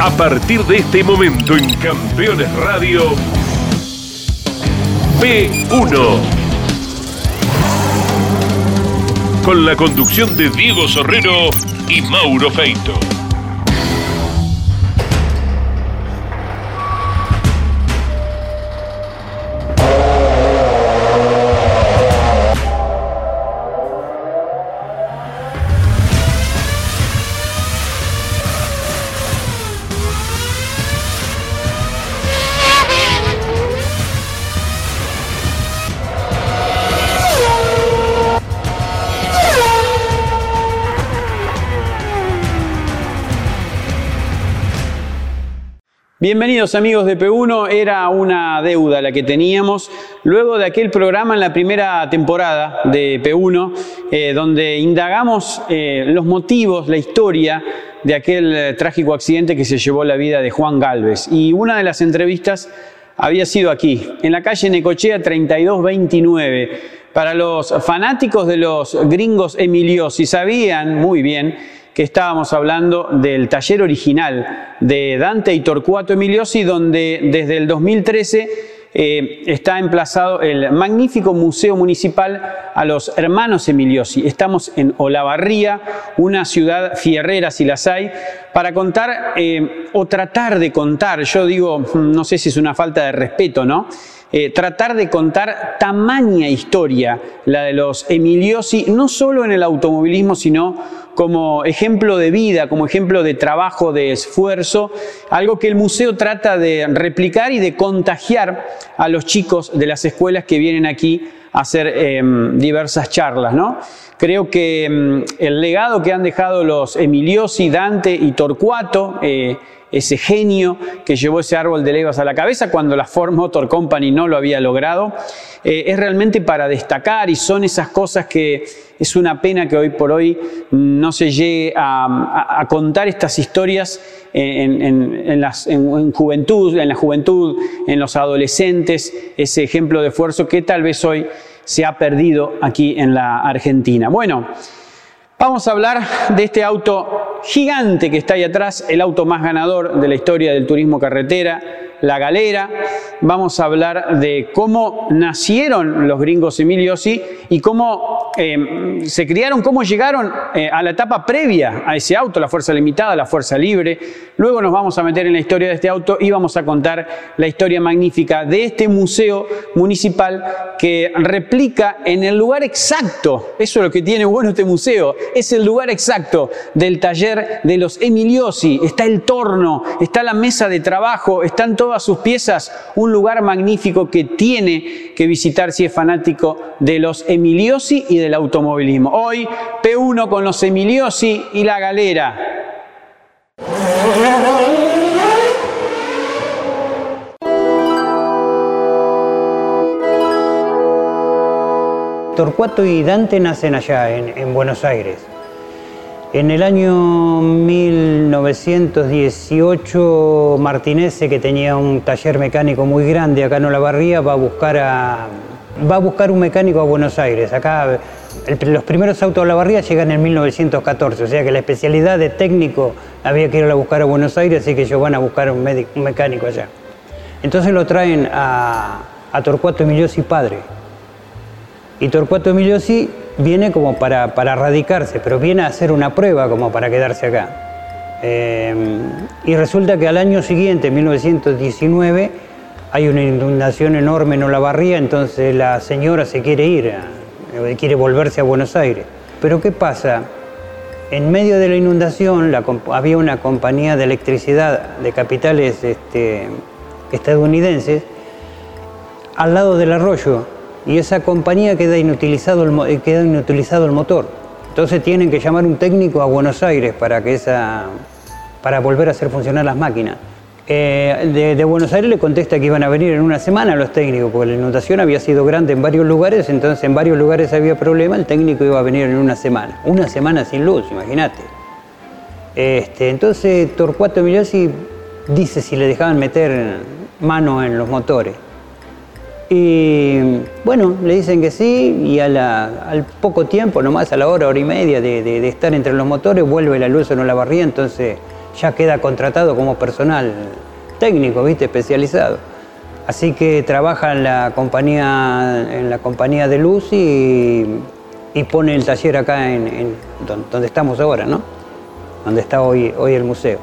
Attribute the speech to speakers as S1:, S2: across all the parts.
S1: A partir de este momento en Campeones Radio, P1. Con la conducción de Diego Sorrero y Mauro Feito.
S2: Bienvenidos amigos de P1, era una deuda la que teníamos luego de aquel programa en la primera temporada de P1, eh, donde indagamos eh, los motivos, la historia de aquel eh, trágico accidente que se llevó la vida de Juan Galvez. Y una de las entrevistas había sido aquí, en la calle Necochea 3229. Para los fanáticos de los gringos Emiliosi sabían muy bien estábamos hablando del taller original de Dante y Torcuato Emiliosi, donde desde el 2013 eh, está emplazado el magnífico Museo Municipal a los Hermanos Emiliosi. Estamos en Olavarría, una ciudad fierrera si las hay, para contar eh, o tratar de contar, yo digo, no sé si es una falta de respeto, ¿no? Eh, tratar de contar tamaña historia, la de los Emiliosi, no solo en el automovilismo, sino como ejemplo de vida, como ejemplo de trabajo, de esfuerzo, algo que el museo trata de replicar y de contagiar a los chicos de las escuelas que vienen aquí a hacer em, diversas charlas. ¿no? Creo que em, el legado que han dejado los Emiliosi, Dante y Torcuato, eh, ese genio que llevó ese árbol de levas a la cabeza cuando la Ford Motor Company no lo había logrado, eh, es realmente para destacar y son esas cosas que es una pena que hoy por hoy no se llegue a, contar estas historias en, juventud, en la juventud, en los adolescentes, ese ejemplo de esfuerzo que tal vez hoy se ha perdido aquí en la Argentina. Bueno, Vamos a hablar de este auto gigante que está ahí atrás, el auto más ganador de la historia del turismo carretera, la galera. Vamos a hablar de cómo nacieron los gringos Emiliosi y cómo eh, se criaron, cómo llegaron eh, a la etapa previa a ese auto, la fuerza limitada, la fuerza libre. Luego nos vamos a meter en la historia de este auto y vamos a contar la historia magnífica de este museo municipal que replica en el lugar exacto, eso es lo que tiene bueno este museo, es el lugar exacto del taller de los Emiliosi. Está el torno, está la mesa de trabajo, están todas sus piezas. Un lugar magnífico que tiene que visitar si es fanático de los Emiliosi y del automovilismo. Hoy, P1 con los Emiliosi y la galera.
S3: Torcuato y Dante nacen allá, en, Buenos Aires. En el año 1918, Martinese, que tenía un taller mecánico muy grande acá en Olavarría, va a buscar, a, va a buscar un mecánico a Buenos Aires. Acá los primeros autos de Olavarría llegan en 1914, o sea que la especialidad de técnico había que ir a buscar a Buenos Aires, así que ellos van a buscar un, mecánico allá. Entonces lo traen a, a Torcuato Emiliosi padre y Torcuato Emiliosi viene como para, radicarse, pero viene a hacer una prueba como para quedarse acá. Eh, y resulta que al año siguiente, 1919, hay una inundación enorme en Olavarría, entonces la señora se quiere ir, eh, quiere volverse a Buenos Aires. Pero ¿qué pasa? En medio de la inundación había una compañía de electricidad de capitales este, estadounidenses al lado del arroyo y esa compañía queda inutilizado el, eh, queda inutilizado el motor. Entonces tienen que llamar un técnico a Buenos Aires para, que esa, para volver a hacer funcionar las máquinas. Eh, de, Buenos Aires le contesta que iban a venir en una semana los técnicos, porque la inundación había sido grande en varios lugares, entonces en varios lugares había problema, el técnico iba a venir en una semana. Una semana sin luz, imagínate. Este, entonces Torcuato Emiliosi dice si le dejaban meter mano en los motores. Y bueno, le dicen que sí y al poco tiempo, nomás a la hora, hora y media de, estar entre los motores, vuelve la luz en la barría, entonces ya queda contratado como personal técnico, ¿viste? especializado. Así que trabaja en la compañía, en la compañía de luz y, pone el taller acá en, donde estamos ahora, ¿no? Donde está hoy, hoy el museo.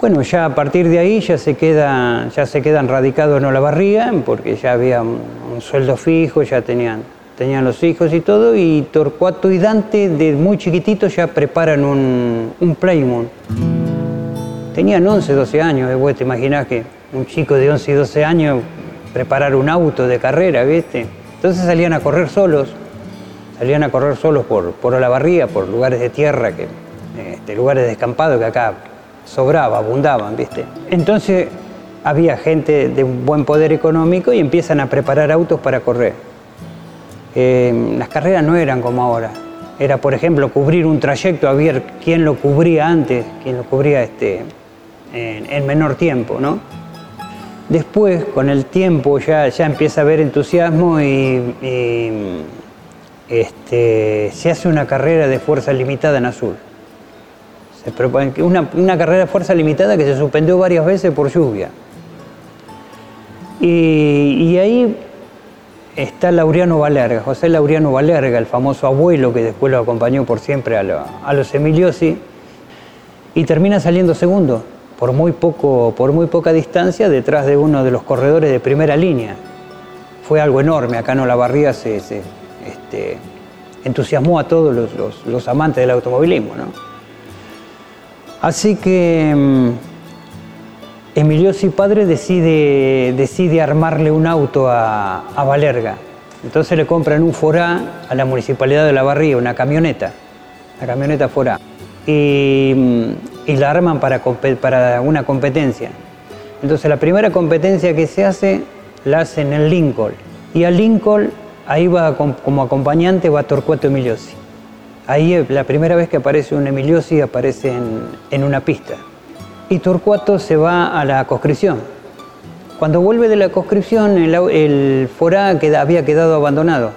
S3: Bueno, ya a partir de ahí ya se, queda, ya se quedan radicados en Olavarría, porque ya había un, sueldo fijo, ya tenían, tenían los hijos y todo, y Torcuato y Dante de muy chiquititos ya preparan un, un. Tenían 11, 12 años, vos te que un chico de 11 y 12 años preparar un auto de carrera, ¿viste? Entonces salían a correr solos, salían a correr solos por, por Olavarría, por lugares de tierra, que, este, lugares descampados que acá sobraba, abundaban, ¿viste? Entonces había gente de buen poder económico y empiezan a preparar autos para correr. Eh, las carreras no eran como ahora. Era, por ejemplo, cubrir un trayecto, a ver quién lo cubría antes, quién lo cubría este, en, menor tiempo, ¿no? Después, con el tiempo, ya, ya empieza a haber entusiasmo y, este, se hace una carrera de fuerza limitada en azul. Una, una carrera de fuerza limitada que se suspendió varias veces por lluvia. Y, ahí está Laureano Valerga, José Laureano Valerga, el famoso abuelo que después lo acompañó por siempre a, los Emiliosi, y termina saliendo segundo, por muy, poco, por muy poca distancia, detrás de uno de los corredores de primera línea. Fue algo enorme, acá en Olavarría se, este, entusiasmó a todos los, los amantes del automovilismo. ¿no? Así que Emiliosi padre decide, decide armarle un auto a, Valerga. Entonces le compran un Forá a la Municipalidad de La Barría, una camioneta, la camioneta Forá. Y, la arman para, para una competencia. Entonces la primera competencia que se hace la hacen en Lincoln. Y a Lincoln ahí va como acompañante va Torcuato Emiliosi. Ahí la primera vez que aparece un Emiliosi aparece en, una pista. Y Torcuato se va a la conscripción. Cuando vuelve de la conscripción, el, forá había quedado abandonado,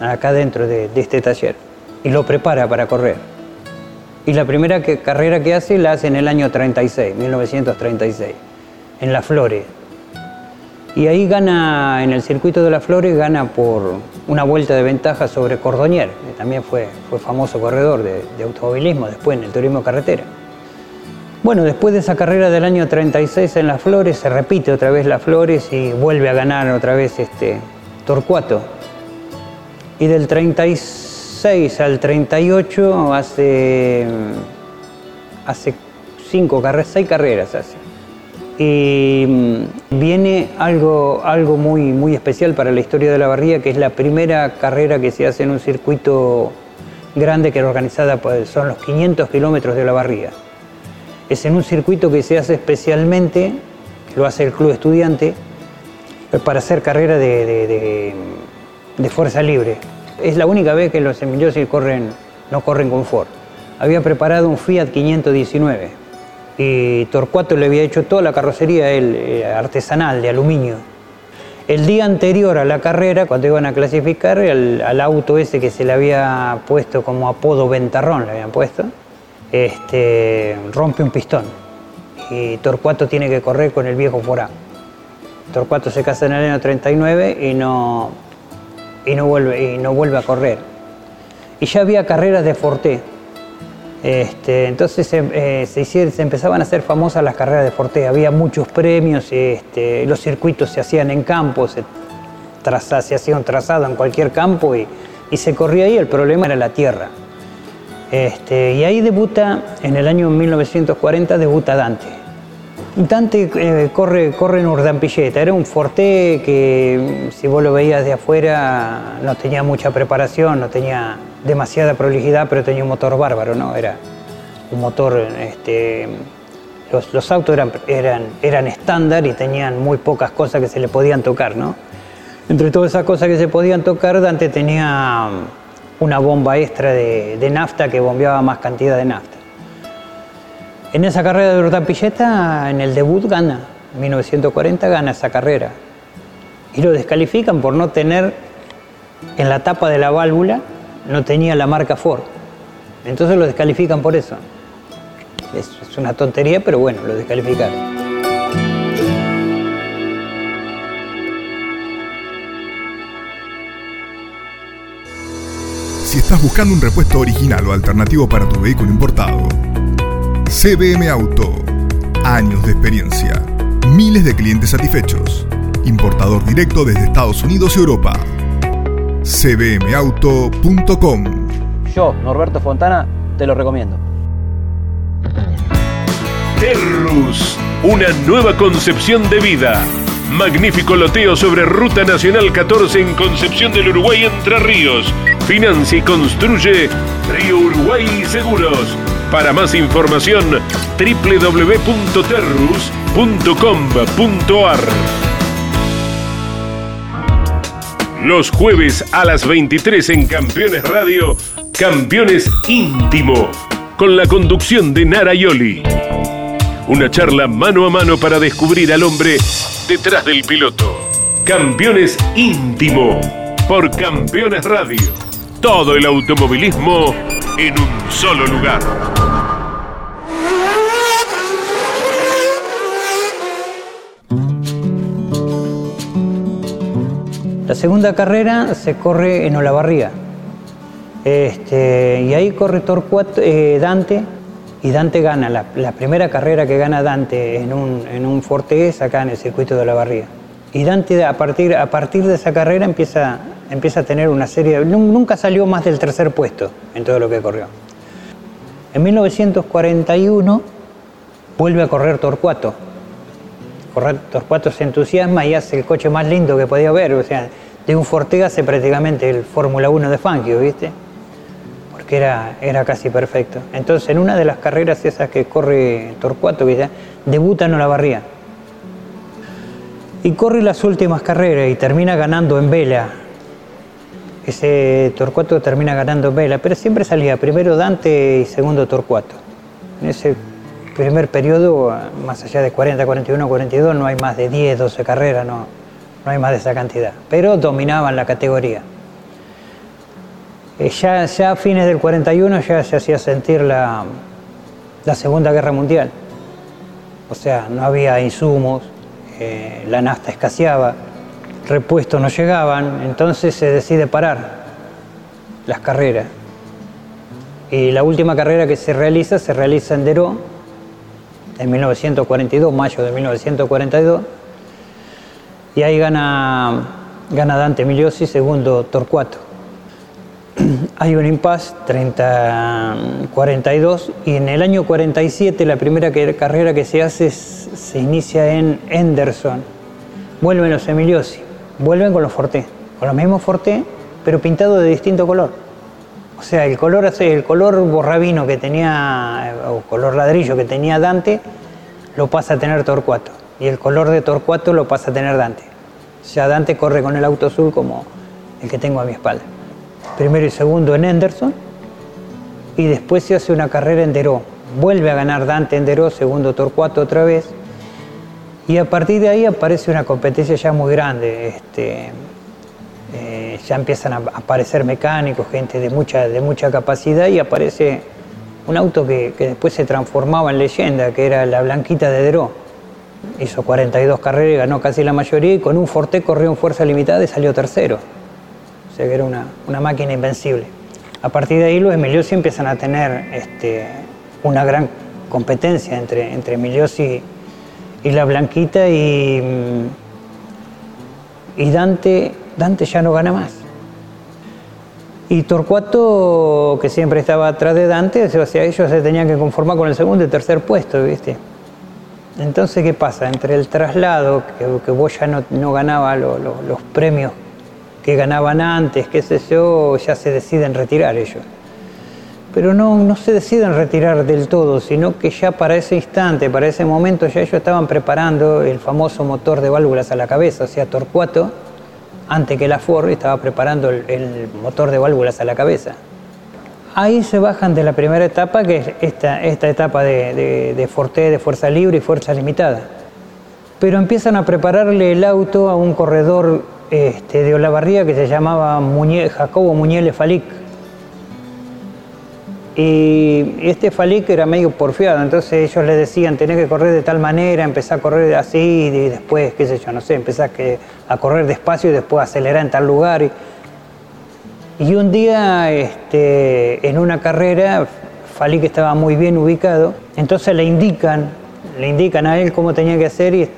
S3: acá dentro de, este taller, y lo prepara para correr. Y la primera carrera que hace la hace en el año 36, 1936, en La Flores, y ahí gana, en el circuito de las Flores, gana por una vuelta de ventaja sobre Cordonier, que también fue, fue famoso corredor de, automovilismo después en el turismo carretera. Bueno, después de esa carrera del año 36 en las Flores, se repite otra vez las Flores y vuelve a ganar otra vez este Torcuato. Y del 36 al 38 hace, hace cinco carreras, seis carreras hace y mm, viene algo, algo muy, muy especial para la historia de la barría, que es la primera carrera que se hace en un circuito grande que era organizada, por, son los 500 kilómetros de la barría. Es en un circuito que se hace especialmente, lo hace el club estudiante, para hacer carrera de, de, fuerza libre. Es la única vez que los semillosos corren, no corren con Ford. Había preparado un Fiat 519 y Torcuato le había hecho toda la carrocería eh, artesanal de aluminio. El día anterior a la carrera, cuando iban a clasificar, al, auto ese que se le había puesto como apodo Ventarrón, le habían puesto, este, rompe un pistón. Y Torcuato tiene que correr con el viejo Forá. Torcuato se casa en el año 39 y no, y no, vuelve, y no vuelve a correr. Y ya había carreras de Forté, este, entonces eh, se, empezaban a hacer famosas las carreras de Forte, había muchos premios, este, los circuitos se hacían en campo, se, hacía un trazado en cualquier campo y, se corría ahí, el problema era la tierra. Este, y ahí debuta, en el año 1940, debuta Dante. Dante eh, corre, corre en Urdampilleta, era un Forte que si vos lo veías de afuera no tenía mucha preparación, no tenía demasiada prolijidad, pero tenía un motor bárbaro, ¿no? Era un motor, este, los, autos eran, eran, eran estándar y tenían muy pocas cosas que se le podían tocar, ¿no? Entre todas esas cosas que se podían tocar, Dante tenía una bomba extra de, nafta que bombeaba más cantidad de nafta. En esa carrera de Urdampilleta, en el debut gana, en 1940 gana esa carrera. Y lo descalifican por no tener en la tapa de la válvula no tenía la marca Ford. Entonces lo descalifican por eso. Es, es una tontería, pero bueno, lo descalificaron.
S4: Si estás buscando un repuesto original o alternativo para tu vehículo importado, CBM Auto. Años de experiencia. Miles de clientes satisfechos. Importador directo desde Estados Unidos y Europa. cbmauto.com
S5: Yo, Norberto Fontana, te lo recomiendo.
S1: Terrus, una nueva concepción de vida. Magnífico loteo sobre Ruta Nacional 14 en Concepción del Uruguay Entre Ríos. Financia y construye Río Uruguay Seguros. Para más información, www.terrus.com.ar. Los jueves a las 23 en Campeones Radio, Campeones Íntimo, con la conducción de Nara Yoli. Una charla mano a mano para descubrir al hombre detrás del piloto. Campeones Íntimo, por Campeones Radio. Todo el automovilismo en un solo lugar.
S3: La segunda carrera se corre en Olavarría. Este, y ahí corre Torcuato, eh, Dante, y Dante gana. La, primera carrera que gana Dante en un, en un Forte es acá en el circuito de Olavarría. Y Dante a partir, a partir de esa carrera empieza, empieza a tener una serie... nun- Nunca salió más del tercer puesto en todo lo que corrió. En 1941 vuelve a correr Torcuato. Torcuato se entusiasma y hace el coche más lindo que podía haber. O sea, de un Forte hace prácticamente el Fórmula 1 de Fangio, ¿viste? Porque era, era casi perfecto. Entonces, en una de las carreras esas que corre Torcuato, ya debuta en Olavarría. Y corre las últimas carreras y termina ganando en vela. Ese Torcuato termina ganando vela, pero siempre salía primero Dante y segundo Torcuato. En ese primer periodo, más allá de 40, 41, 42, no hay más de 10, 12 carreras, no, no hay más de esa cantidad. Pero dominaban la categoría. Eh, ya, ya a fines del 41 ya se hacía sentir la, la Segunda Guerra Mundial. O sea, no había insumos, eh, la nafta escaseaba, repuestos no llegaban, entonces se decide parar las carreras. Y la última carrera que se realiza se realiza en Deró, en 1942, mayo de 1942, y ahí gana, gana Dante Migliosi, segundo Torcuato. Hay un impasse 30-42 y en el año 47 la primera carrera que se hace se inicia en Henderson. Vuelven los Emiliosi, vuelven con los Forte, con los mismos Forte, pero pintados de distinto color. O sea, el color, el color borrabino que tenía, eh, o color ladrillo que tenía Dante, lo pasa a tener Torcuato. Y el color de Torcuato lo pasa a tener Dante. O sea, Dante corre con el auto azul como el que tengo a mi espalda. Primero y segundo en Henderson. Y después se hace una carrera en Deró. Vuelve a ganar Dante en Deró, segundo Torcuato otra vez. Y a partir de ahí aparece una competencia ya muy grande. Este, eh, ya empiezan a aparecer mecánicos, gente de mucha, de mucha capacidad y aparece un auto que, que después se transformaba en leyenda, que era la Blanquita de Deró. Hizo 42 carreras y ganó casi la mayoría y con un Forte corrió en fuerza limitada y salió tercero. O sea que era una, una máquina invencible. A partir de ahí los Emiliosi empiezan a tener este, una gran competencia entre, entre Emiliosi y la Blanquita y, mm, y Dante, Dante ya no gana más. Y Torcuato, que siempre estaba atrás de Dante, o sea, ellos se tenían que conformar con el segundo y tercer puesto, ¿viste? Entonces, ¿qué pasa? Entre el traslado, que, que vos ya no, no lo- los premios que ganaban antes, qué sé yo, ya se deciden retirar ellos. Pero no, no se deciden retirar del todo, sino que ya para ese instante, para ese momento, ya ellos estaban preparando el famoso motor de válvulas a la cabeza, o sea, Torcuato, antes que la Ford, estaba preparando el, motor de válvulas a la cabeza. Ahí se bajan de la primera etapa, que es esta, etapa de, de, Forte, de fuerza libre y fuerza limitada. Pero empiezan a prepararle el auto a un corredor este, de Olavarría que se llamaba Jacobo Muñele Falic. Y este Falic era medio porfiado, entonces ellos le decían, tenés que correr de tal manera, empezar a correr así y después, qué sé yo, no sé, empezar a correr despacio y después acelerar en tal lugar. Y, un día, este, en una carrera, Falic estaba muy bien ubicado, entonces le indican, le indican a él cómo tenía que hacer y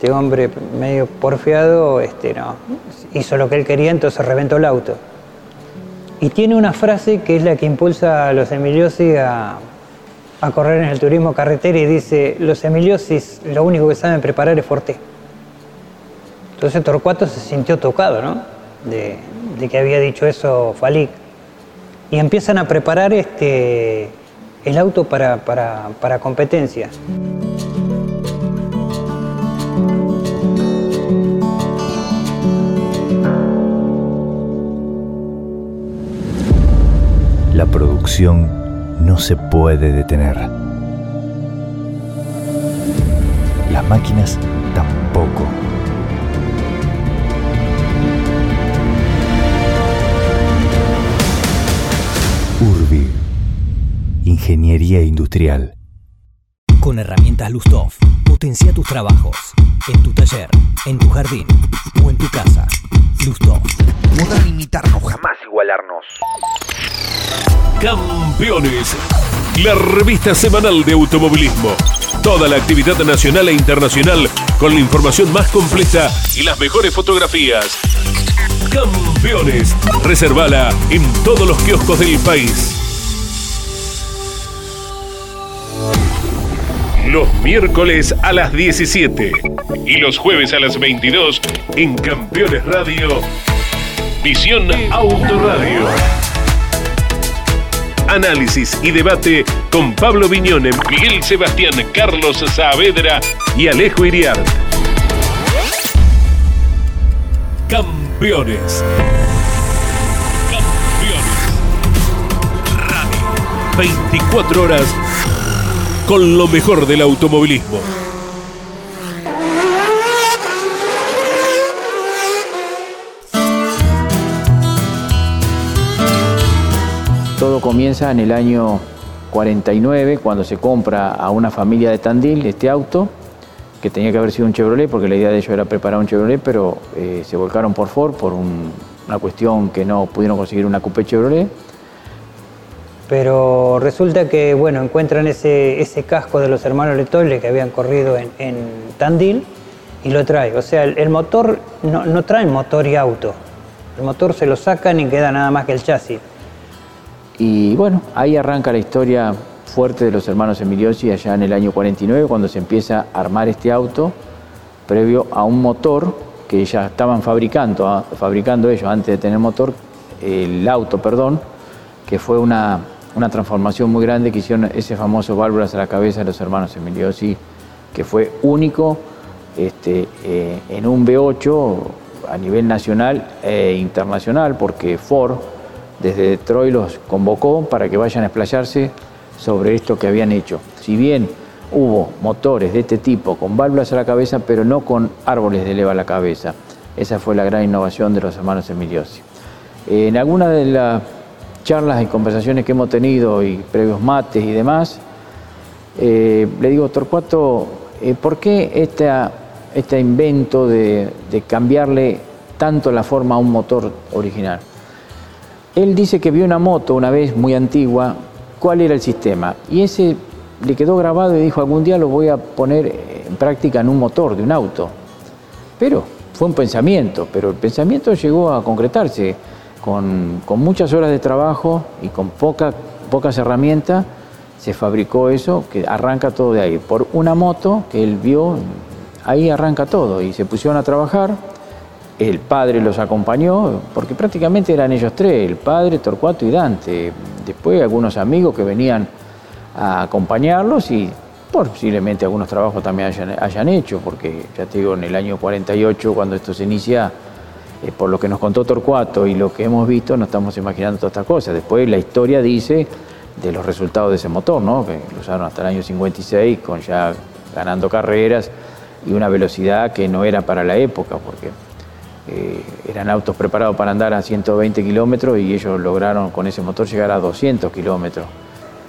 S3: este hombre medio porfiado este, no, hizo lo que él quería, entonces reventó el auto. Y tiene una frase que es la que impulsa a los Emiliosi a, correr en el turismo carretera y dice, los Emiliosis lo único que saben preparar es forte. Entonces Torcuato se sintió tocado, ¿no? De, que había dicho eso Falic. Y empiezan a preparar este, el auto para, para, para competencias.
S6: La producción no se puede detener. Las máquinas tampoco. Urbi. Ingeniería Industrial.
S7: Con herramientas Lustov, potencia tus trabajos. En tu taller, en tu jardín o en tu casa. Lustov.
S8: Podrán imitarnos, jamás igualarnos.
S1: Campeones, la revista semanal de automovilismo. Toda la actividad nacional e internacional con la información más completa y las mejores fotografías. Campeones, reservala en todos los kioscos del país. Los miércoles a las 17 y los jueves a las 22 en Campeones Radio. Visión Autoradio análisis y debate con Pablo Viñone, Miguel Sebastián, Carlos Saavedra y Alejo Iriart. Campeones. Campeones. Radio. 24 horas con lo mejor del automovilismo.
S9: Todo comienza en el año 49, cuando se compra a una familia de Tandil este auto, que tenía que haber sido un Chevrolet, porque la idea de ellos era preparar un Chevrolet, pero eh, se volcaron por Ford por una cuestión que no pudieron conseguir una Coupé Chevrolet.
S3: Pero resulta que, bueno, encuentran ese, ese casco de los hermanos Letole que habían corrido en, Tandil y lo trae. O sea, el, motor, no, no traen motor y auto. El motor se lo sacan y queda nada más que el chasis.
S9: Y bueno, ahí arranca la historia fuerte de los hermanos Emiliosi allá en el año 49, cuando se empieza a armar este auto, previo a un motor que ya estaban fabricando, ah, fabricando ellos antes de tener motor, el auto, perdón, que fue una, transformación muy grande que hicieron ese famoso válvulas a la cabeza de los hermanos Emiliosi, que fue único este, eh, en un V8 a nivel nacional e internacional, porque Ford desde Detroit los convocó para que vayan a explayarse sobre esto que habían hecho. Si bien hubo motores de este tipo con válvulas a la cabeza, pero no con árboles de leva a la cabeza. Esa fue la gran innovación de los hermanos Emiliosi. En algunas de las charlas y conversaciones que hemos tenido y previos mates y demás, eh, le digo, Torcuato, eh, ¿por qué este invento de cambiarle tanto la forma a un motor original? Él dice que vio una moto una vez muy antigua, cuál era el sistema. Y ese le quedó grabado y dijo, algún día lo voy a poner en práctica en un motor de un auto. Pero fue un pensamiento, pero el pensamiento llegó a concretarse con, muchas horas de trabajo y con pocas herramientas. Se fabricó eso, que arranca todo de ahí. Por una moto que él vio, ahí arranca todo. Y se pusieron a trabajar el padre los acompañó, porque prácticamente eran ellos tres, el padre, Torcuato y Dante. Después algunos amigos que venían a acompañarlos y posiblemente algunos trabajos también hayan, hecho, porque ya te digo, en el año 48, cuando esto se inicia, eh, por lo que nos contó Torcuato y lo que hemos visto, nos estamos imaginando todas estas cosas. Después la historia dice de los resultados de ese motor, ¿no? que lo usaron hasta el año 56, con ya ganando carreras y una velocidad que no era para la época, porque eh, eran autos preparados para andar a 120 kilómetros y ellos lograron con ese motor llegar a 200 kilómetros.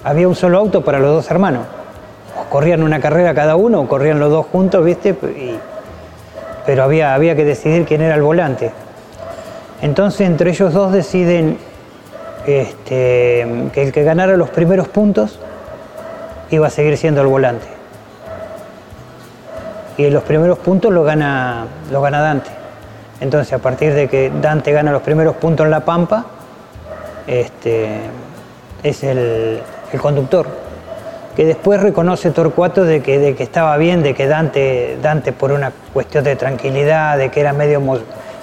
S3: Había un solo auto para los dos hermanos. Corrían una carrera cada uno o corrían los dos juntos, ¿viste? Pero había, había que decidir quién era el volante. Entonces entre ellos dos deciden este, que el que ganara los primeros puntos iba a seguir siendo el volante. Y los primeros puntos lo gana, lo gana Dante. Entonces a partir de que Dante gana los primeros puntos en La Pampa, este, es el, conductor. Que después reconoce Torcuato de que, de estaba bien, de que Dante, Dante por una cuestión de tranquilidad, de que era, medio,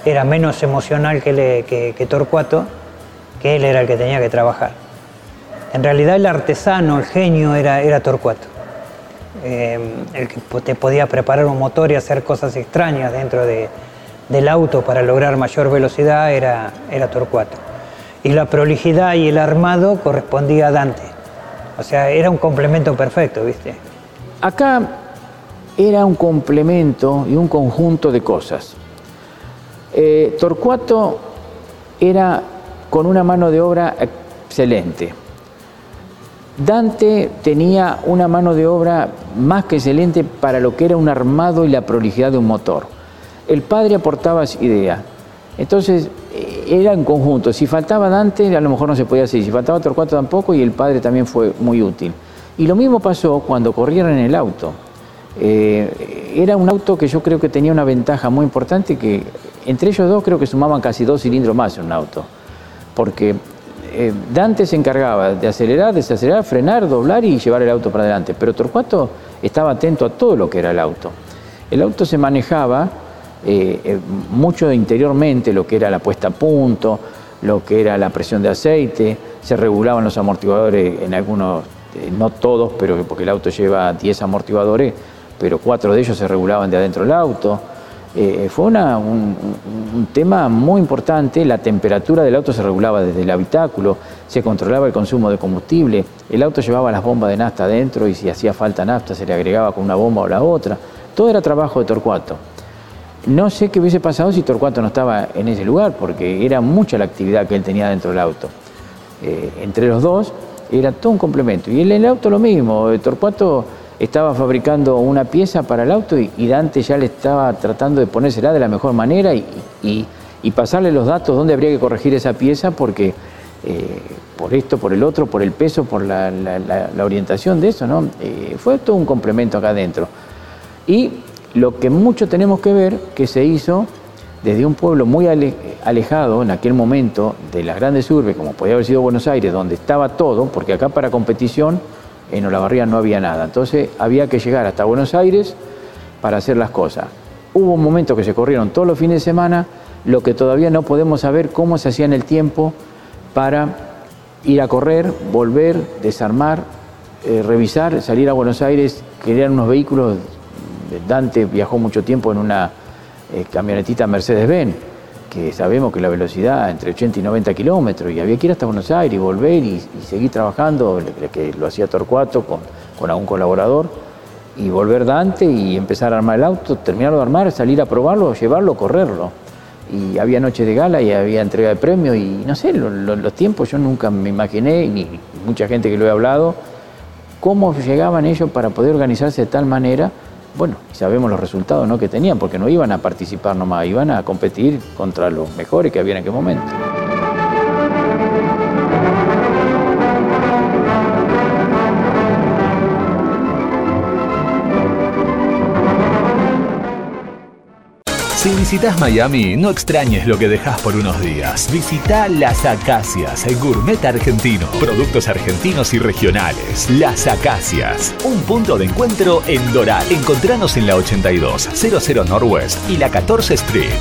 S3: era menos emocional que, que Torcuato, que él era el que tenía que trabajar. En realidad el artesano, el genio era, era Torcuato. Eh, el que te podía preparar un motor y hacer cosas extrañas dentro del auto para lograr mayor velocidad era, era Torcuato. Y la prolijidad y el armado correspondía a Dante. O sea, era un complemento perfecto, ¿viste?
S9: Acá era un complemento y un conjunto de cosas. Eh, Torcuato era con una mano de obra excelente. Dante tenía una mano de obra más que excelente para lo que era un armado y la prolijidad de un motor. El padre aportaba idea. Entonces era en conjunto. Si faltaba Dante, a lo mejor no se podía hacer. Si faltaba Torcuato tampoco, y el padre también fue muy útil. Y lo mismo pasó cuando corrieron en el auto. Eh, era un auto que yo creo que tenía una ventaja muy importante, que entre ellos dos creo que sumaban casi dos cilindros más en un auto porque eh, Dante se encargaba de acelerar, desacelerar, frenar, doblar y llevar el auto para adelante, pero Torcuato estaba atento a todo lo que era el auto. El auto se manejaba eh, eh, mucho interiormente, lo que era la puesta a punto, lo que era la presión de aceite, se regulaban los amortiguadores en algunos, no todos, pero porque el auto lleva 10 amortiguadores, pero cuatro de ellos se regulaban de adentro del auto. Eh, fue un, tema muy importante, la temperatura del auto se regulaba desde el habitáculo, se controlaba el consumo de combustible, el auto llevaba las bombas de nafta adentro y si hacía falta nafta se le agregaba con una bomba o la otra, todo era trabajo de Torcuato. No sé qué hubiese pasado si Torcuato no estaba en ese lugar, porque era mucha la actividad que él tenía dentro del auto. Eh, entre los dos era todo un complemento. Y en el auto lo mismo, Torcuato estaba fabricando una pieza para el auto y, Dante ya le estaba tratando de ponérsela de la mejor manera y, pasarle los datos donde habría que corregir esa pieza porque eh, por esto, por el otro, por el peso, por la, orientación de eso, ¿no? Eh, fue todo un complemento acá adentro. Y lo que mucho tenemos que ver que se hizo desde un pueblo muy alejado en aquel momento de las grandes urbes, como podía haber sido Buenos Aires, donde estaba todo, porque acá para competición en Olavarría no había nada. Entonces había que llegar hasta Buenos Aires para hacer las cosas. Hubo un momento que se corrieron todos los fines de semana, lo que todavía no podemos saber cómo se hacía en el tiempo para ir a correr, volver, desarmar, eh, revisar, salir a Buenos Aires, querían unos vehículos. Dante viajó mucho tiempo en una eh, camionetita Mercedes-Benz que sabemos que la velocidad entre 80 y 90 kilómetros, y había que ir hasta Buenos Aires y volver y, seguir trabajando, que lo hacía Torcuato con, algún colaborador, y volver Dante y empezar a armar el auto, terminarlo de armar, salir a probarlo, llevarlo, correrlo. Y había noche de gala y había entrega de premios y no sé, los tiempos yo nunca me imaginé, ni mucha gente que lo he hablado, cómo llegaban ellos para poder organizarse de tal manera bueno, sabemos los resultados ¿no? que tenían, porque no iban a participar nomás, iban a competir contra los mejores que había en aquel momento.
S10: Si visitas Miami, no extrañes lo que dejas por unos días. Visita Las Acacias, el gourmet argentino. Productos argentinos y regionales. Las Acacias, un punto de encuentro en Doral. Encontranos en la 82, 00 Northwest y la 14 Street.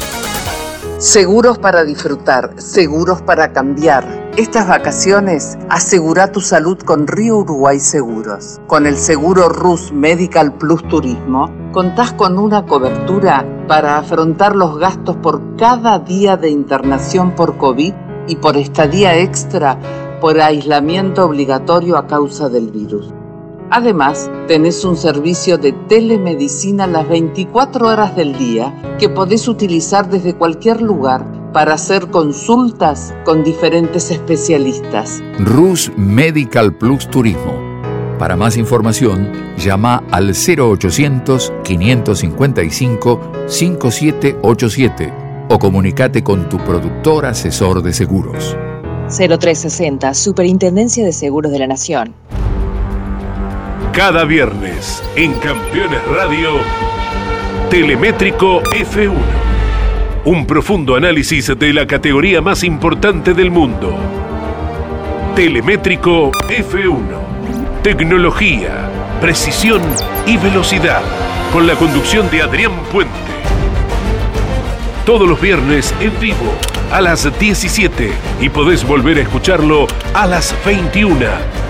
S11: Seguros para disfrutar, seguros para cambiar. Estas vacaciones asegura tu salud con Río Uruguay Seguros. Con el seguro RUS Medical Plus Turismo, contás con una cobertura para afrontar los gastos por cada día de internación por COVID y por estadía extra por aislamiento obligatorio a causa del virus. Además, tenés un servicio de telemedicina las 24 horas del día que podés utilizar desde cualquier lugar para hacer consultas con diferentes especialistas.
S12: RUS Medical Plus Turismo. Para más información, llama al 0800-555-5787 o comunícate con tu productor asesor de seguros.
S13: 0360, Superintendencia de Seguros de la Nación.
S1: Cada viernes en Campeones Radio, Telemétrico F1. Un profundo análisis de la categoría más importante del mundo. Telemétrico F1. Tecnología, precisión y velocidad. Con la conducción de Adrián Puente. Todos los viernes en vivo a las 17 y podés volver a escucharlo a las 21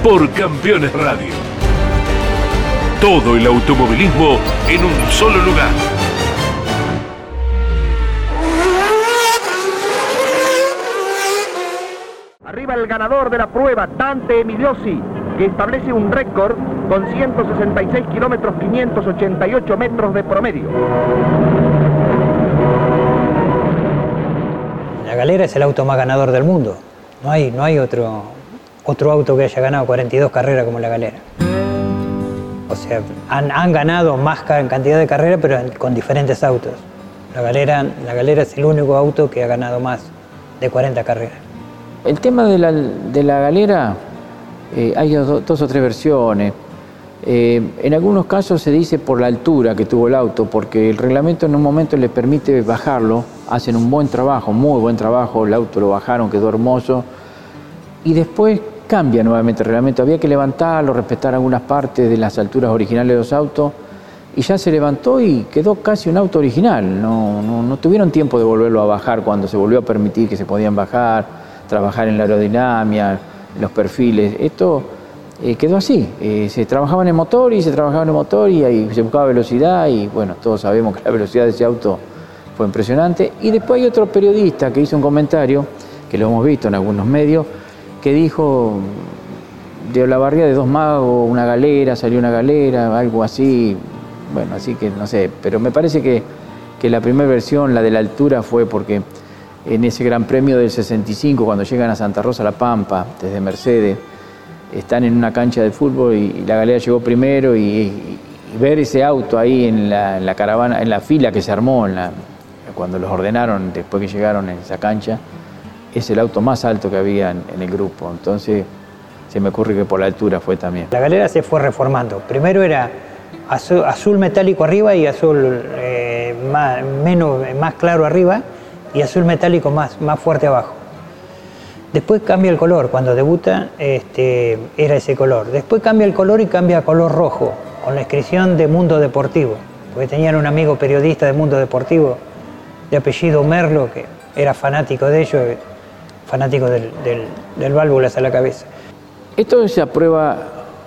S1: por Campeones Radio. Todo el automovilismo en un solo lugar.
S14: El ganador de la prueba, Dante Emiliosi, que establece un récord con 166 kilómetros 588 metros de promedio.
S3: La galera es el auto más ganador del mundo. No hay, no hay otro, otro auto que haya ganado 42 carreras como la galera. O sea, han, ganado más cantidad de carreras, pero con diferentes autos. La galera, la galera es el único auto que ha ganado más de 40 carreras.
S9: El tema de la, galera, eh, hay dos, o tres versiones. Eh, en algunos casos se dice por la altura que tuvo el auto, porque el reglamento en un momento le permite bajarlo, hacen un buen trabajo, muy buen trabajo, el auto lo bajaron, quedó hermoso, y después cambia nuevamente el reglamento. Había que levantarlo, respetar algunas partes de las alturas originales de los autos y ya se levantó y quedó casi un auto original. No, no, tuvieron tiempo de volverlo a bajar cuando se volvió a permitir que se podían bajar, trabajar en la aerodinámica, los perfiles. Esto eh, quedó así. Eh, se trabajaba en el motor y se trabajaba en el motor y ahí se buscaba velocidad y bueno, todos sabemos que la velocidad de ese auto fue impresionante. Y después hay otro periodista que hizo un comentario, que lo hemos visto en algunos medios, que dijo de la barriga de dos magos, una galera, salió una galera, algo así. Bueno, así que no sé, pero me parece que, que la primera versión, la de la altura, fue porque en ese Gran Premio del 65, cuando llegan a Santa Rosa La Pampa, desde Mercedes, están en una cancha de fútbol y, la galera llegó primero y, ver ese auto ahí en la, caravana, en la fila que se armó, cuando los ordenaron después que llegaron en esa cancha, es el auto más alto que había en, el grupo. Entonces se me ocurre que por la altura fue también.
S3: La galera se fue reformando. Primero era azul, metálico arriba y azul eh, menos, más claro arriba y azul metálico más, más fuerte abajo. Después cambia el color, cuando debuta este, era ese color. Después cambia el color y cambia a color rojo, con la inscripción de Mundo Deportivo. Porque tenían un amigo periodista de Mundo Deportivo, de apellido Merlo, que era fanático de ellos, fanático del, del, válvulas a la cabeza.
S9: Esto es a prueba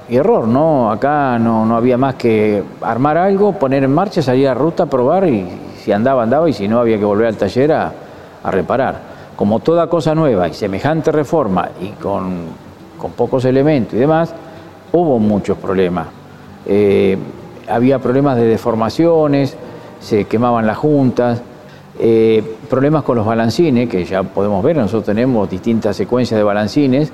S9: y error, ¿no? Acá no, no, había más que armar algo, poner en marcha, salir a ruta, probar y si andaba, andaba y si no había que volver al taller a, reparar. Como toda cosa nueva y semejante reforma y con, con pocos elementos y demás, hubo muchos problemas. Eh, había problemas de deformaciones, se quemaban las juntas, eh, problemas con los balancines, que ya podemos ver, nosotros tenemos distintas secuencias de balancines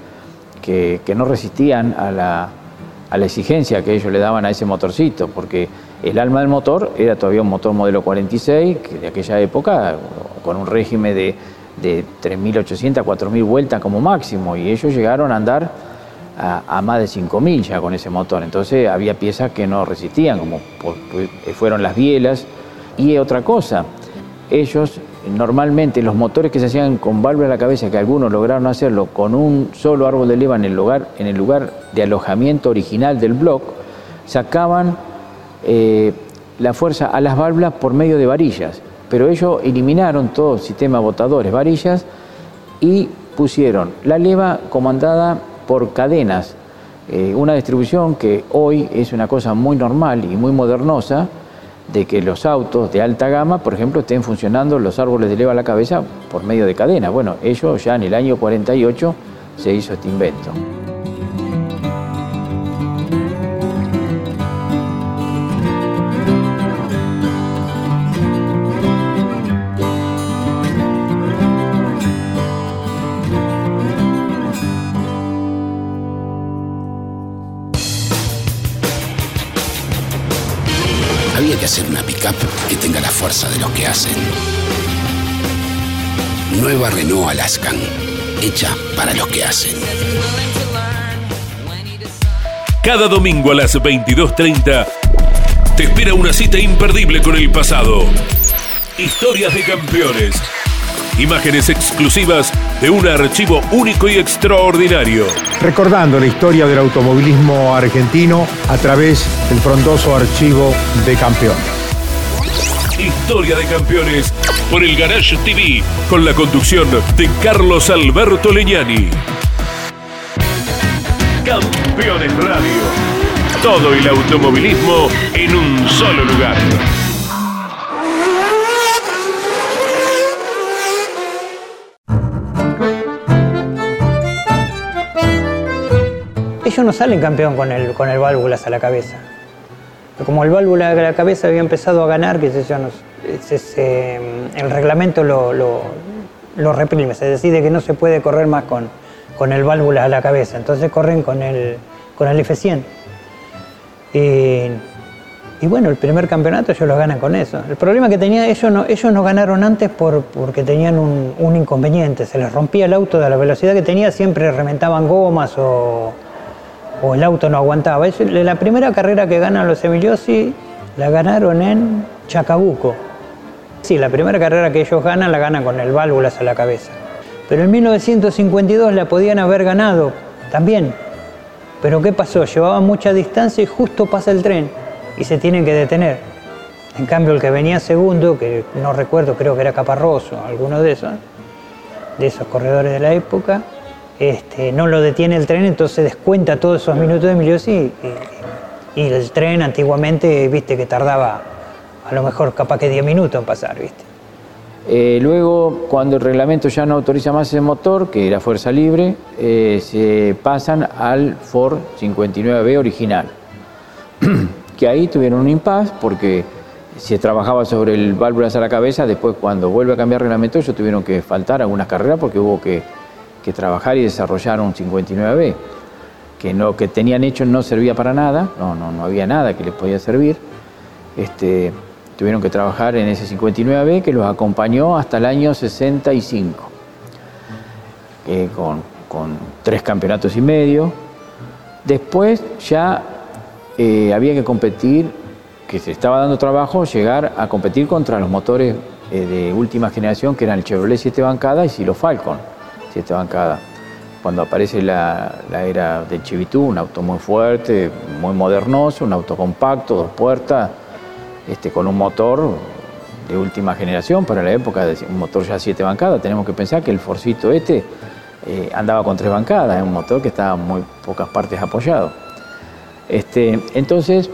S9: que, no resistían a la, exigencia que ellos le daban a ese motorcito, porque el alma del motor era todavía un motor modelo 46, que de aquella época, con un régimen de, de 3.800 a 4.000 vueltas como máximo, y ellos llegaron a andar a, más de 5.000 ya con ese motor. Entonces había piezas que no resistían, como fueron las bielas. Y otra cosa, ellos normalmente los motores que se hacían con válvula a la cabeza, que algunos lograron hacerlo con un solo árbol de leva en el lugar, en el lugar de alojamiento original del block, sacaban eh, la fuerza a las válvulas por medio de varillas. Pero ellos eliminaron todo el sistema botadores, varillas, y pusieron la leva comandada por cadenas, eh, una distribución que hoy es una cosa muy normal y muy modernosa, de que los autos de alta gama, por ejemplo, estén funcionando los árboles de leva a la cabeza por medio de cadena. Bueno, ellos ya en el año 48 se hizo este invento.
S15: Hacer una pickup que tenga la fuerza de los que hacen. Nueva Renault Alaskan, hecha para los que hacen.
S1: Cada domingo a las 22.30 te espera una cita imperdible con el pasado. Historias de campeones. Imágenes exclusivas de un archivo único y extraordinario.
S16: Recordando la historia del automovilismo argentino a través del frondoso archivo de campeones.
S1: Historia de campeones por el Garage TV con la conducción de Carlos Alberto Leñani. Campeones Radio. Todo el automovilismo en un solo lugar.
S3: Ellos no salen campeón con el, con el válvulas a la cabeza. Como el válvula a la cabeza había empezado a ganar, que se- el reglamento lo, lo- lo reprime, se decide que no se puede correr más con, con el válvula a la cabeza, entonces corren con el, con el F100. Y, y bueno, el primer campeonato ellos lo ganan con eso. El problema que tenía, ellos no, ellos no ganaron antes por, porque tenían un, un inconveniente, se les rompía el auto de la velocidad que tenía, siempre reventaban gomas o, o el auto no aguantaba. La primera carrera que ganan los Emiliosi la ganaron en Chacabuco. Sí, la primera carrera que ellos ganan la ganan con el válvulas a la cabeza. Pero en 1952 la podían haber ganado también. Pero ¿qué pasó? Llevaban mucha distancia y justo pasa el tren y se tienen que detener. En cambio, el que venía segundo, que no recuerdo, creo que era Caparroso, alguno de esos, de esos corredores de la época, este, no lo detiene el tren, entonces descuenta todos esos minutos de Emiliosi y, y el tren antiguamente, viste, que tardaba a lo mejor capaz que 10 minutos en pasar, viste.
S9: Eh, luego, cuando el reglamento ya no autoriza más ese motor, que era fuerza libre, eh, se pasan al Ford 59B original. que ahí tuvieron un impasse porque se trabajaba sobre el válvulas a la cabeza, después cuando vuelve a cambiar el reglamento ellos tuvieron que faltar algunas carreras porque hubo que, que trabajar y desarrollar un 59B, que lo que tenían hecho no servía para nada, no, no, no había nada que les podía servir. Este, tuvieron que trabajar en ese 59B que los acompañó hasta el año 65, eh, con, con tres campeonatos y medio. Después ya eh, había que competir, que se estaba dando trabajo, llegar a competir contra los motores eh, de última generación que eran el Chevrolet 7 bancada y Silo Falcon 7 bancada. Cuando aparece la, la era del Chivitú, un auto muy fuerte, muy modernoso, un auto compacto, dos puertas, este, con un motor de última generación para la época, de- un motor ya siete bancadas. Tenemos que pensar que el Forcito este eh, andaba con tres bancadas, es un motor que estaba muy pocas partes apoyado. Este, entonces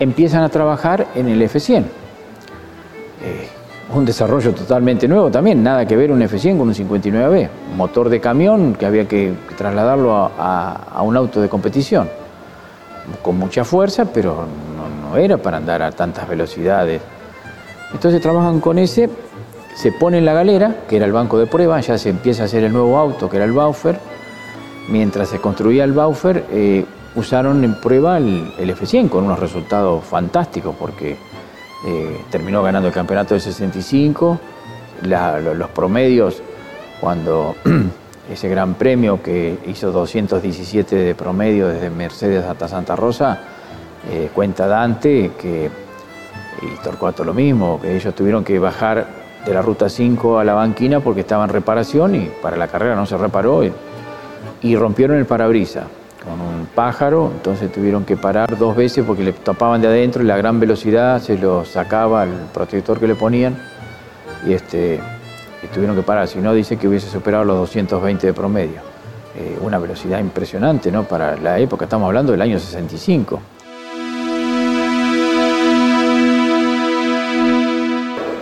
S9: empiezan a trabajar en el F100. Eh, un desarrollo totalmente nuevo también, nada que ver un F100 con un 59B, un motor de camión que había que trasladarlo a, un auto de competición, con mucha fuerza, pero no, no era para andar a tantas velocidades. Entonces trabajan con ese, se pone en la galera, que era el banco de prueba, ya se empieza a hacer el nuevo auto, que era el Baufer. Mientras se construía el Baufer, eh, usaron en prueba el, el F100 con unos resultados fantásticos, porque eh, terminó ganando el campeonato del 65, la- lo- los promedios, cuando ese gran premio que hizo 217 de promedio desde Mercedes hasta Santa Rosa, eh, cuenta Dante que, y Torcuato lo mismo, que ellos tuvieron que bajar de la ruta 5 a la banquina porque estaba en reparación y para la carrera no se reparó y, y rompieron el parabrisa con un pájaro, entonces tuvieron que parar dos veces porque le tapaban de adentro y la gran velocidad se lo sacaba el protector que le ponían y, este, tuvieron que parar, si no dice que hubiese superado los 220 de promedio. Eh, una velocidad impresionante ¿no? para la época, estamos hablando del año 65.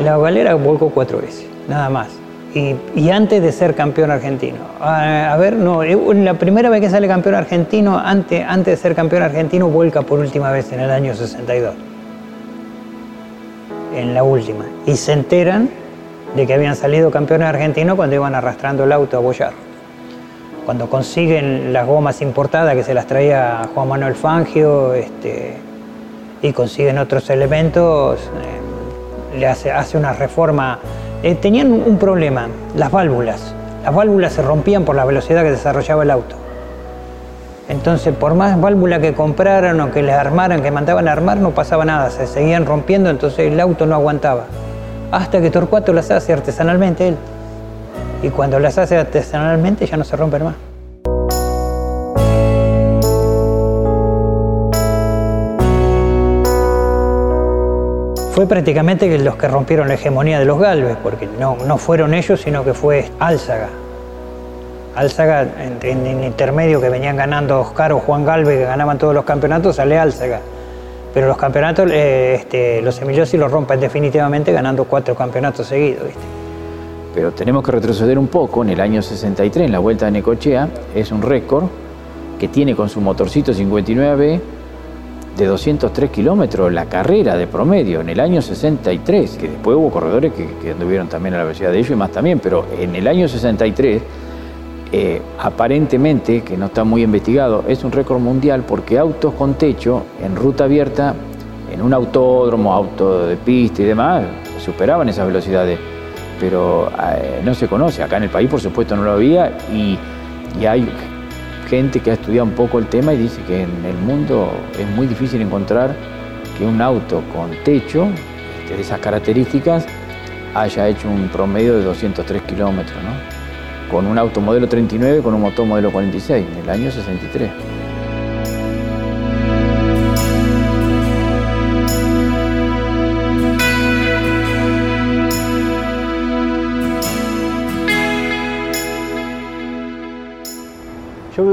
S3: La galera volcó cuatro veces, nada más. Y, antes de ser campeón argentino. A, a ver, no, eh, la primera vez que sale campeón argentino, antes, antes de ser campeón argentino, vuelca por última vez en el año 62. En la última. Y se enteran de que habían salido campeones argentinos cuando iban arrastrando el auto a Boyar. Cuando consiguen las gomas importadas que se las traía Juan Manuel Fangio, este, y consiguen otros elementos, eh, le hace, hace una reforma. Eh, tenían un problema, las válvulas. Las válvulas se rompían por la velocidad que desarrollaba el auto. Entonces, por más válvula que compraran o que les armaran, que mandaban a armar, no pasaba nada, se seguían rompiendo, entonces el auto no aguantaba. Hasta que Torcuato las hace artesanalmente él. Y cuando las hace artesanalmente ya no se rompen más. Fue prácticamente los que rompieron la hegemonía de los Galvez, porque no, no fueron ellos, sino que fue Álzaga. Álzaga, en, intermedio que venían ganando Oscar o Juan Galvez, que ganaban todos los campeonatos, sale Álzaga. Pero los campeonatos, eh, este, los Emiliosi los rompen definitivamente ganando cuatro campeonatos seguidos.
S9: Pero tenemos que retroceder un poco. En el año 63, en la Vuelta de Necochea, es un récord que tiene con su motorcito 59 de 203 kilómetros la carrera de promedio en el año 63, que después hubo corredores que, que anduvieron también a la velocidad de ellos y más también, pero en el año 63 eh, aparentemente, que no está muy investigado, es un récord mundial porque autos con techo en ruta abierta, en un autódromo, auto de pista y demás, superaban esas velocidades. Pero eh, no se conoce, acá en el país por supuesto no lo había y, y hay gente que ha estudiado un poco el tema y dice que en el mundo es muy difícil encontrar que un auto con techo este, de esas características haya hecho un promedio de 203 kilómetros, ¿no? con un auto modelo 39 con un motor modelo 46 en el año 63.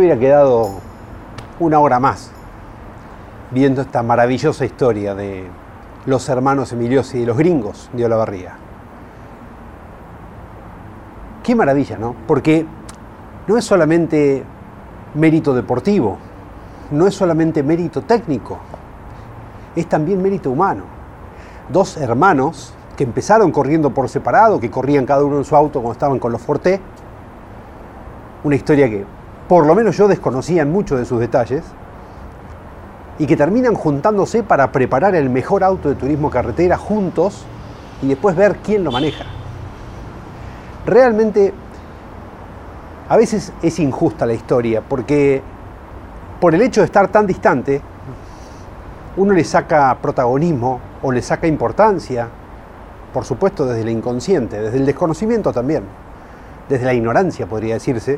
S17: Hubiera quedado una hora más viendo esta maravillosa historia de los hermanos Emiliosi y de los gringos de Olavarría. Qué maravilla, ¿no? Porque no es solamente mérito deportivo, no es solamente mérito técnico, es también mérito humano. Dos hermanos que empezaron corriendo por separado, que corrían cada uno en su auto cuando estaban con los Forte, una historia que por lo menos yo desconocía en muchos de sus detalles, y que terminan juntándose para preparar el mejor auto de turismo carretera juntos y después ver quién lo maneja. Realmente a veces es injusta la historia porque por el hecho de estar tan distante, uno le saca protagonismo o le saca importancia, por supuesto desde el inconsciente, desde el desconocimiento también, desde la ignorancia podría decirse,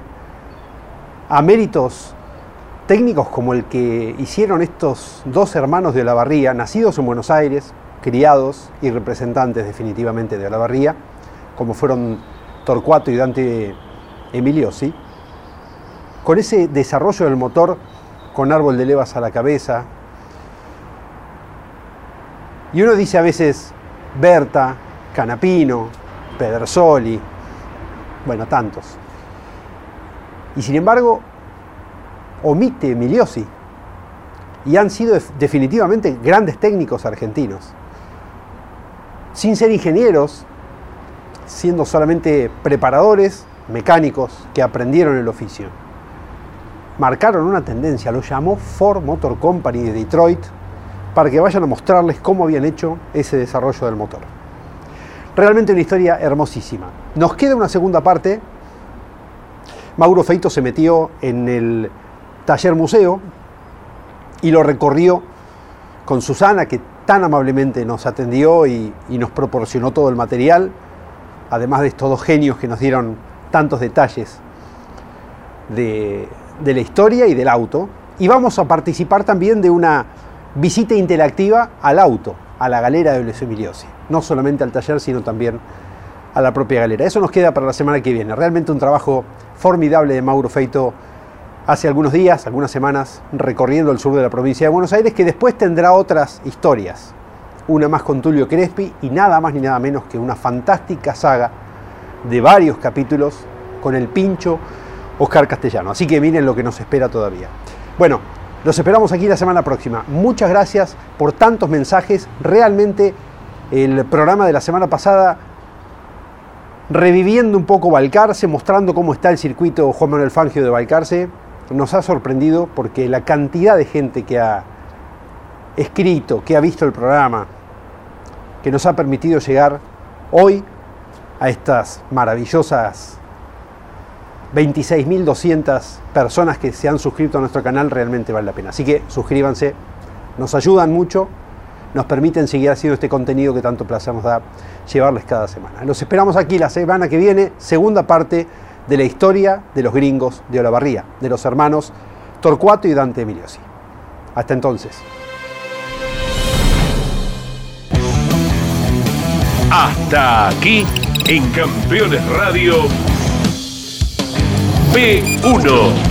S17: a méritos técnicos como el que hicieron estos dos hermanos de Olavarría, nacidos en Buenos Aires, criados y representantes definitivamente de Olavarría, como fueron Torcuato y Dante Emiliosi, con ese desarrollo del motor con árbol de levas a la cabeza. Y uno dice a veces Berta, Canapino, Pedersoli, bueno, tantos. Y sin embargo, omite Emiliosi. Y han sido definitivamente grandes técnicos argentinos. Sin ser ingenieros, siendo solamente preparadores mecánicos que aprendieron el oficio. Marcaron una tendencia, lo llamó Ford Motor Company de Detroit, para que vayan a mostrarles cómo habían hecho ese desarrollo del motor. Realmente una historia hermosísima. Nos queda una segunda parte. Mauro Feito se metió en el taller museo y lo recorrió con Susana, que tan amablemente nos atendió y, nos proporcionó todo el material además de estos dos genios que nos dieron tantos detalles de, la historia y del auto. Y vamos a participar también de una visita interactiva al auto, a la galera de los Emiliosi. No solamente al taller, sino también a la propia galera. Eso nos queda para la semana que viene. Realmente un trabajo formidable de Mauro Feito hace algunos días, algunas semanas, recorriendo el sur de la provincia de Buenos Aires, que después tendrá otras historias una más con Tulio Crespi y nada más ni nada menos que una fantástica saga de varios capítulos con el pincho Oscar Castellano. Así que miren lo que nos espera todavía. Bueno, los esperamos aquí la semana próxima. Muchas gracias por tantos mensajes. Realmente el programa de la semana pasada reviviendo un poco Balcarce, mostrando cómo está el circuito Juan Manuel Fangio de Balcarce, nos ha sorprendido porque la cantidad de gente que ha escrito, que ha visto el programa, que nos ha permitido llegar hoy a estas maravillosas 26.200 personas que se han suscrito a nuestro canal, realmente vale la pena. Así que suscríbanse, nos ayudan mucho, nos permiten seguir haciendo este contenido que tanto placer nos da llevarles cada semana. Los esperamos aquí la semana que viene, segunda parte de la historia de los gringos de Olavarría, de los hermanos Torcuato y Dante Emiliosi. Hasta entonces.
S1: Hasta aquí en Campeones Radio P1.